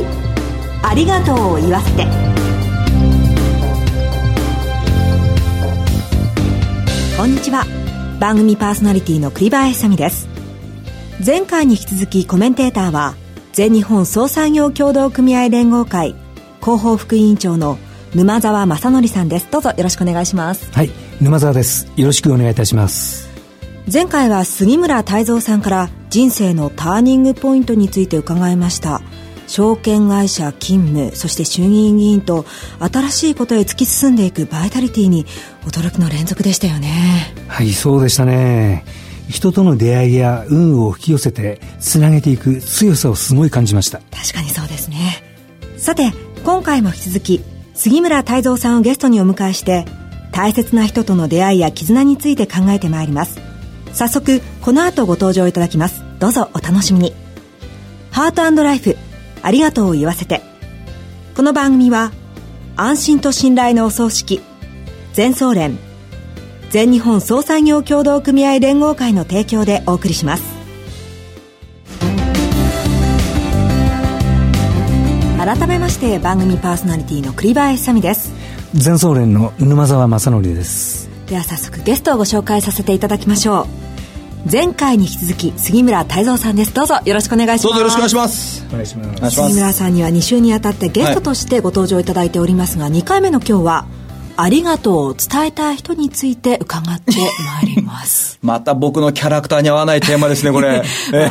フありがとうを言わせて。こんにちは。番組パーソナリティの栗林さみです。前回に引き続きコメンテーターは全日本総産業協同組合連合会広報副委員長の沼澤正則さんです。どうぞよろしくお願いします。はい沼澤です。よろしくお願いいたします。前回は杉村太蔵さんから人生のターニングポイントについて伺いました証券会社勤務そして衆議院議員と新しいことへ突き進んでいくバイタリティに驚きの連続でしたよね。はいそうでしたね。人との出会いや運を引き寄せてつなげていく強さをすごい感じました。確かにそうですね。さて今回も引き続き杉村太蔵さんをゲストにお迎えして大切な人との出会いや絆について考えてまいります。早速この後ご登場いただきます。どうぞお楽しみに。ハートライフありがとうを言わせて。この番組は安心と信頼のお葬式全総連全日本総産業協同組合連合会の提供でお送りします。改めまして番組パーソナリティの栗林さみです。全総連の沼澤正則です。では早速ゲストをご紹介させていただきましょう前回に引き続き杉村太蔵さんですどうぞよろしくお願いしますどうぞよろしくお願いしますお願いします杉村さんには2週にあたってゲストとしてご登場いただいておりますが、はい、2回目の今日はありがとうを伝えたい人について伺ってまいります。また僕のキャラクターに合わないテーマですね、これ。ね、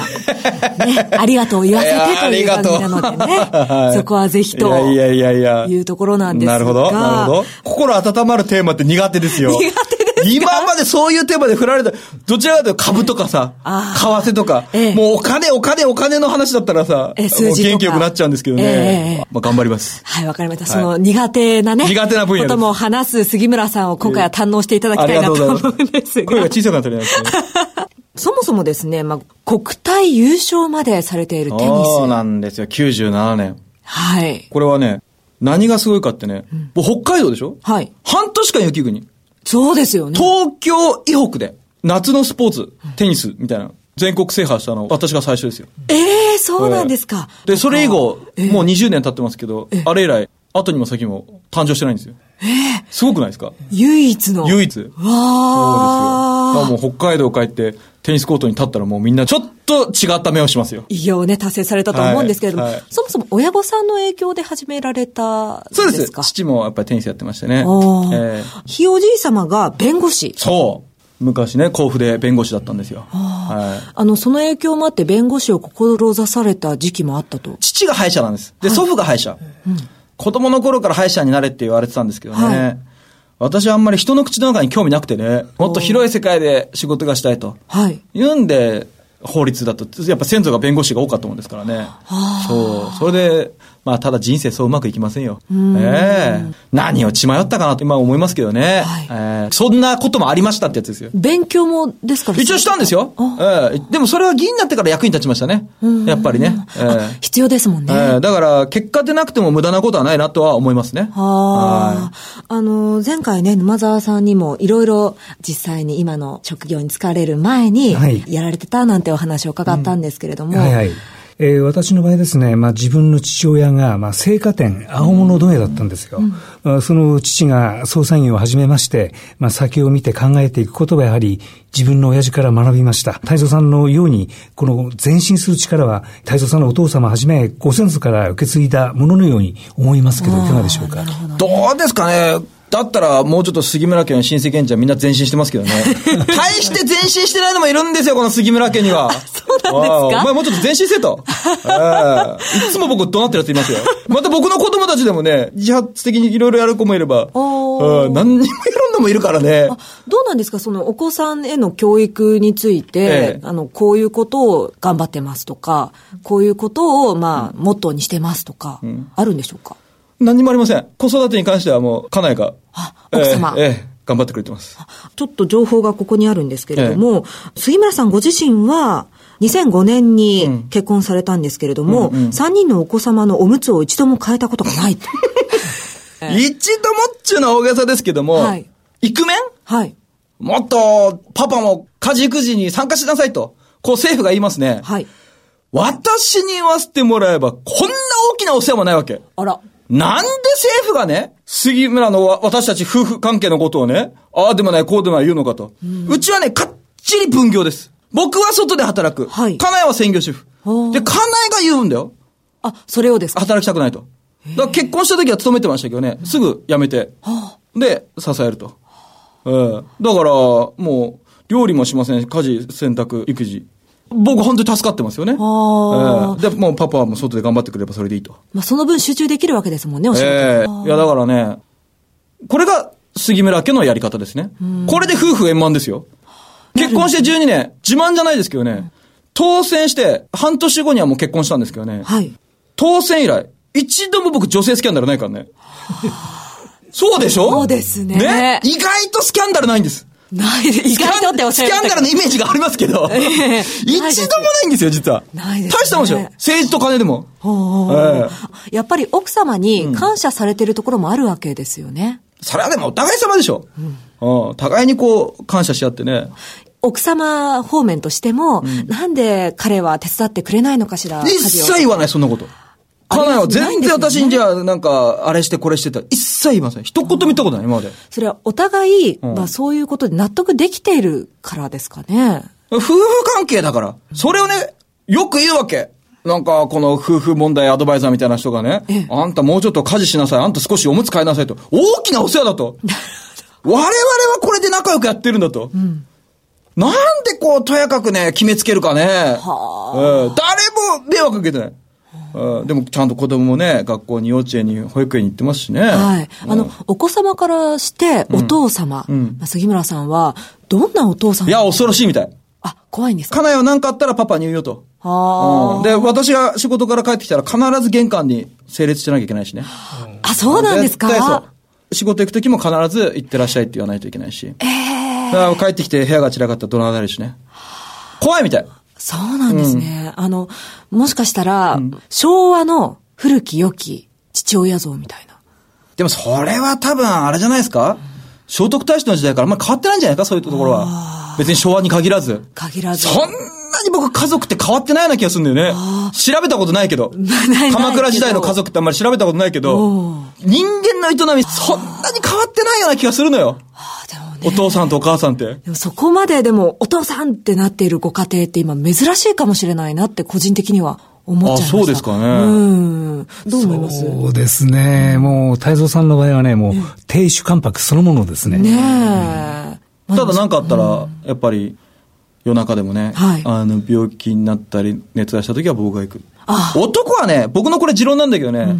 ありがとうを言わせてという感じなのでね。はい、そこはぜひと。いやいやいやいうところなんですが。なるほど、なるほど。心温まるテーマって苦手ですよ。苦手今までそういうテーマで振られた、どちらかというと株とかさ、為替とか、ええ、もうお金、お金、お金の話だったらさ、え、数字元気よくなっちゃうんですけどね。まあ頑張ります。はい、わかりました。その苦手なね、苦手な分野ことも話す杉村さんを今回は堪能していただきたいなと思うんですが。声が小さくなったりなんですね。そもそもですね、まあ、国体優勝までされているテニス。そうなんですよ、97年。はい。これはね、何がすごいかってね、うん、北海道でしょ？はい。半年間雪国。そうですよね。東京以北で、夏のスポーツ、テニスみたいな、全国制覇したの、私が最初ですよ。ええー、そうなんですか。で、それ以後、もう20年経ってますけど、あれ以来、後にも先も誕生してないんですよ。ええー、すごくないですか？唯一の。唯一。わあ。そうですよ。もう北海道帰って、テニスコートに立ったらもうみんなちょっと違った目をしますよ。偉業をね、達成されたと思うんですけれども、はいはい、そもそも親御さんの影響で始められたそうです。父もやっぱりテニスやってましてね。えー、ひいおじい様が弁護士。そう。昔ね、甲府で弁護士だったんですよ。はい、あの、その影響もあって弁護士を志された時期もあったと。父が歯医者なんです。で、祖父が歯医者。うん、子供の頃から歯医者になれって言われてたんですけどね。私はあんまり人の口の中に興味なくてね、もっと広い世界で仕事がしたいと。はい。言うんで、法律だと、やっぱ先祖が弁護士が多かったもんですからね。そう。それで、まあ、ただ人生そううまくいきませんよ。ええー、何を血迷ったかなと今思いますけどね。はい、えー、そんなこともありましたってやつですよ。勉強もですか？ら一応したんですよ。えー、でもそれは議員になってから役に立ちましたね。やっぱりね。えー、必要ですもんね。えー、だから、結果でなくても無駄なことはないなとは思いますね。はい。あの、前回ね、沼沢さんにもいろいろ実際に今の職業に就かれる前に、やられてたなんてお話を伺ったんですけれども、はいはいえー、私の場合ですね、まあ、自分の父親が、まあ、青果店、青物問屋だったんですよ。うん、その父が総産業を始めまして、まあ、先を見て考えていくことはやはり自分の親父から学びました。太蔵さんのように、この前進する力は、太蔵さんのお父様はじめ、ご先祖から受け継いだもののように思いますけど、いかがでしょうか？どうですかね？だったら、もうちょっと杉村家の親戚園長みんな前進してますけどね。大して前進してないのもいるんですよ、この杉村家には。そうなんですか？お前もうちょっと前進せと。えー、いつも僕怒鳴ってるやついますよ。また僕の子供たちでもね、自発的にいろいろやる子もいれば、何にもやるのもいるからね。どうなんですか？そのお子さんへの教育について、ええ、あの、こういうことを頑張ってますとか、こういうことを、まあ、モットーにしてますとか、うん、あるんでしょうか？何にもありません。子育てに関してはもう、家内が。あ、奥様。えー、えー、頑張ってくれてます。ちょっと情報がここにあるんですけれども、えー、杉村さんご自身は、2005年に結婚されたんですけれども、うんうんうん、3人のお子様のおむつを一度も変えたことがないと。一度もっちゅうのは大げさですけども、はい、イクメン？はい。もっと、パパも家事育児に参加しなさいと、こう政府が言いますね。はい。私に言わせてもらえば、こんな大きなお世話もないわけ。あら。なんで政府がね、杉村の私たち夫婦関係のことをね、ああでもない、こうでもない言うのかと。うちはね、かっちり分業です。僕は外で働く。はい家内は専業主婦。で、家内が言うんだよ。あ、それをですか？働きたくないと。だから結婚した時は勤めてましたけどね、すぐ辞めて。で、支えると。ええだから、もう、料理もしませんし、家事、洗濯、育児。僕本当に助かってますよね。あええで、もうパパはもう外で頑張ってくれればそれでいいと。まあ、その分集中できるわけですもんね、お仕事。ええいや、だからね、これが杉村家のやり方ですね。これで夫婦円満ですよ。結婚して12年、自慢じゃないですけどね、当選して半年後にはもう結婚したんですけどね、はい。当選以来、一度も僕女性スキャンダルないからね。そうでしょ？そうですね？意外とスキャンダルないんです。ないで、意外とっておっしゃいましたスキャンダルのイメージがありますけど、ええ一度もないんですよ、実は。ないですね大したもんですよ。政治と金でも。ほうええやっぱり奥様に感謝されてるところもあるわけですよね。それはでもお互い様でしょ。うん。互いにこう、感謝し合ってね。奥様方面としても、なんで彼は手伝ってくれないのかしら、一切言わない、そんなこと。あ家内は全然私にじゃあ、なんか、あれしてこれしてたら一切言いません。一言も言ったことない、今まで。それはお互い、うんまあそういうことで納得できているからですかね。夫婦関係だから。それをね、よく言うわけ。なんか、この夫婦問題アドバイザーみたいな人がねええ、あんたもうちょっと家事しなさい、あんた少しおむつ替えなさいと。大きなお世話だと。我々はこれで仲良くやってるんだと。なんでこう、とやかくね、決めつけるかね。はうん誰も迷惑かけてない。うんでも、ちゃんと子供もね、学校に幼稚園に、保育園に行ってますしね。はい。あの、お子様からして、お父様、うんまあ杉村さんは、どんなお父さんいや、恐ろしいみたい。あ、怖いんですか？家内は何かあったらパパに言うよと。あうんで、私が仕事から帰ってきたら必ず玄関に整列してなきゃいけないしね。あ、そうなんですか？絶対そう。仕事行くときも必ず行ってらっしゃいって言わないといけないし。ええだから帰ってきて部屋が散らかったら怒鳴られるしね。怖いみたい。そうなんですね。あの、もしかしたら、昭和の古き良き父親像みたいな。でもそれは多分あれじゃないですか？聖徳太子の時代からあんま変わってないんじゃないか？そういうところは。別に昭和に限らず。限らず。そんなに僕家族って変わってないような気がするんだよね。調べたこと ないけど。鎌倉時代の家族ってあんまり調べたことないけおどう、人間の営みそんなに変わってないような気がするのよ。あでもねお父さんとお母さんって？でもそこまででも、お父さんってなっているご家庭って今珍しいかもしれないなって個人的には思っちゃいました。あそうですかねうん。どう思います？そうですね。もう、太蔵さんの場合はね、もう、亭主関白そのものですね。ねえ。ただ何かあったら、やっぱり夜中でもね、はいあの病気になったり熱出した時は僕が行く。あ男はね、僕のこれ持論なんだけどね、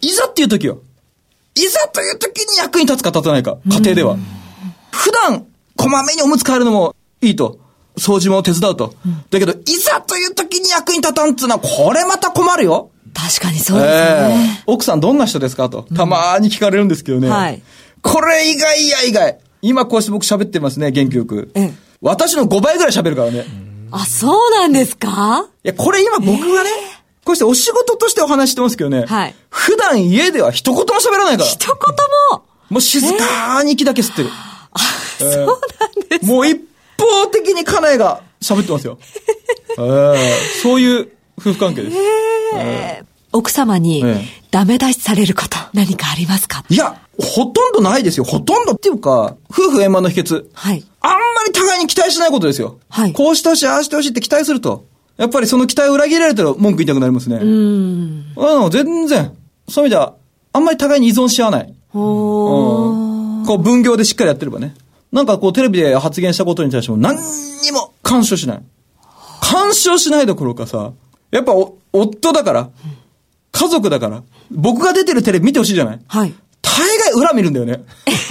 いざっていう時よ。いざという時に役に立つか立たないか、家庭では。普段、こまめにおむつ替えるのもいいと。掃除も手伝うと。だけど、いざという時に役に立たんっつうのは、これまた困るよ。確かにそうですえね。え奥さんどんな人ですかと。たまーに聞かれるんですけどね。はいこれ以外や以外。今こうして僕喋ってますね、元気よく。ええ私の5倍ぐらい喋るからね。あ、そうなんですか？いや、これ今僕がね、こうしてお仕事としてお話してますけどね。はい普段家では一言も喋らないから。一言ももう静かに息だけ吸ってる。そうなんです。もう一方的に家内が喋ってますよ。ええそういう夫婦関係です。えー奥様にええダメ出しされること何かありますか？いや、ほとんどないですよ。ほとんどっていうか、夫婦円満の秘訣。はい。あんまり互いに期待しないことですよ。はいこうしてほしい、ああしてほしいって期待すると、やっぱりその期待を裏切られたら文句言いたくなりますね。うん。うん、全然。そういう意味では、あんまり互いに依存し合わない。おー。こう分業でしっかりやってればね。なんかこうテレビで発言したことに対しても何にも干渉しない。干渉しないどころかさ、やっぱお夫だから、家族だから、僕が出てるテレビ見てほしいじゃない？はい。大概裏見るんだよね。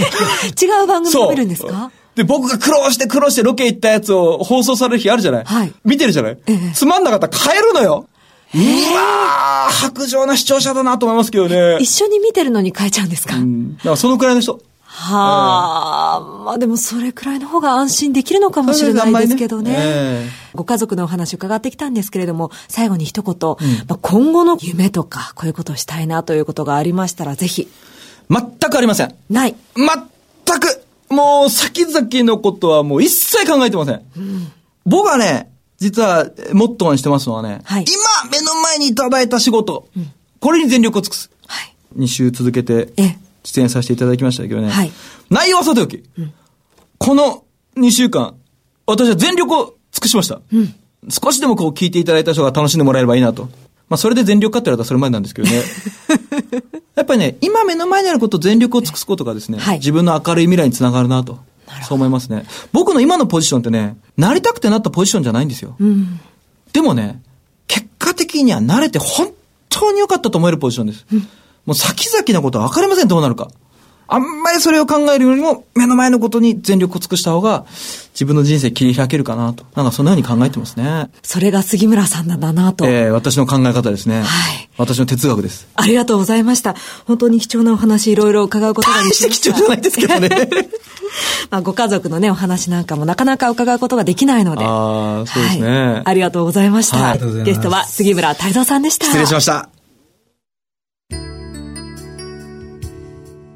違う番組を見るんですか？で、僕が苦労して苦労してロケ行ったやつを放送される日あるじゃない？はい見てるじゃない、ええつまんなかったら変えるのようわー白状な視聴者だなと思いますけどね。一緒に見てるのに変えちゃうんですか、うん。だからそのくらいの人。はあ、まあでもそれくらいの方が安心できるのかもしれないですけどね。えご家族のお話伺ってきたんですけれども、最後に一言、まあ、今後の夢とか、こういうことをしたいなということがありましたら、ぜひ。全くありません。ない。全くもう先々のことはもう一切考えてません。僕はね、実は、モットーにしてますのはね、はい、今、目の前にいただいた仕事、うん、これに全力を尽くす。はい、2週続けて、出演させていただきましたけどね。はい、内容はさておき、うん、この2週間、私は全力を尽くしました。うん、少しでもこう聞いていただいた人が楽しんでもらえればいいなと。まあ、それで全力かって言われたらそれまでなんですけどね。やっぱりね、今目の前にあること全力を尽くすことがですね、はい、自分の明るい未来につながるなと。そう思いますね。僕の今のポジションってね、なりたくてなったポジションじゃないんですよ。うん、でもね、結果的には慣れて本当に良かったと思えるポジションです。うん、もう先々のことは分かりません、どうなるか。あんまりそれを考えるよりも、目の前のことに全力を尽くした方が、自分の人生切り開けるかなと。なんかそんなように考えてますね。それが杉村さんなんだなと。ええー、私の考え方ですね。はい。私の哲学です。ありがとうございました。本当に貴重なお話いろいろ伺うことができました。貴重じゃないですけどね。まあ、ご家族のね、お話なんかもなかなか伺うことができないので。ああ、そうですね、はい、ありがとうございました。はい、ゲストは杉村太蔵さんでした。失礼しました。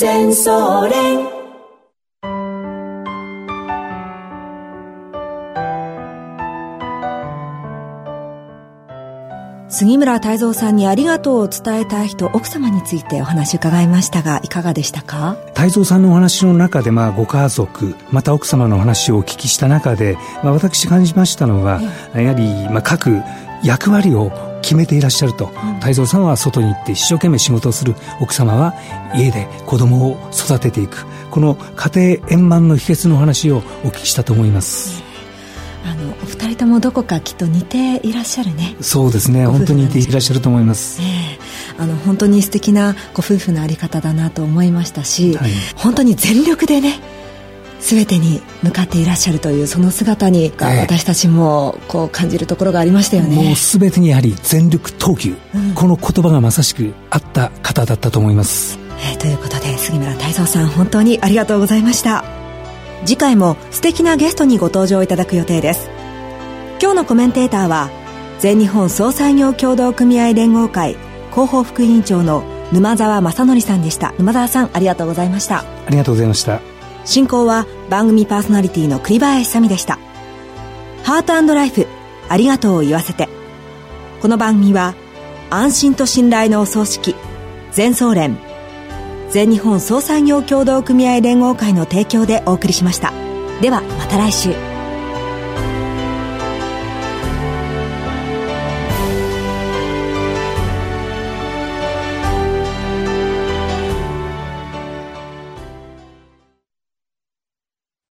全総連。杉村太蔵さんにありがとうを伝えたい人奥様についてお話伺いましたがいかがでしたか太蔵さんのお話の中で、まあ、ご家族また奥様のお話をお聞きした中で、まあ、私感じましたのは、やはり、まあ、各役割を決めていらっしゃると、うん、太蔵さんは外に行って一生懸命仕事をする奥様は家で子供を育てていく。この家庭円満の秘訣の話をお聞きしたと思います、あのお二人ともどこかきっと似ていらっしゃるね。そうですね。本当に似ていらっしゃると思います、えー、あの本当に素敵なご夫婦のあり方だなと思いましたし、はい、本当に全力でね全てに向かっていらっしゃるというその姿に私たちもこう感じるところがありましたよね、もう全てにやはり全力投球、うん、この言葉がまさしくあった方だったと思います、えー、ということで杉村太蔵さん本当にありがとうございました。次回も素敵なゲストにご登場いただく予定です。今日のコメンテーターは全日本総裁業協同組合連合会広報副委員長の沼澤正則さんでした。沼澤さんありがとうございました。ありがとうございました進行は番組パーソナリティの栗林さみでした。ハートライフありがとうを言わせて。この番組は安心と信頼のお葬式全総連全日本総産業協同組合連合会の提供でお送りしました。ではまた来週。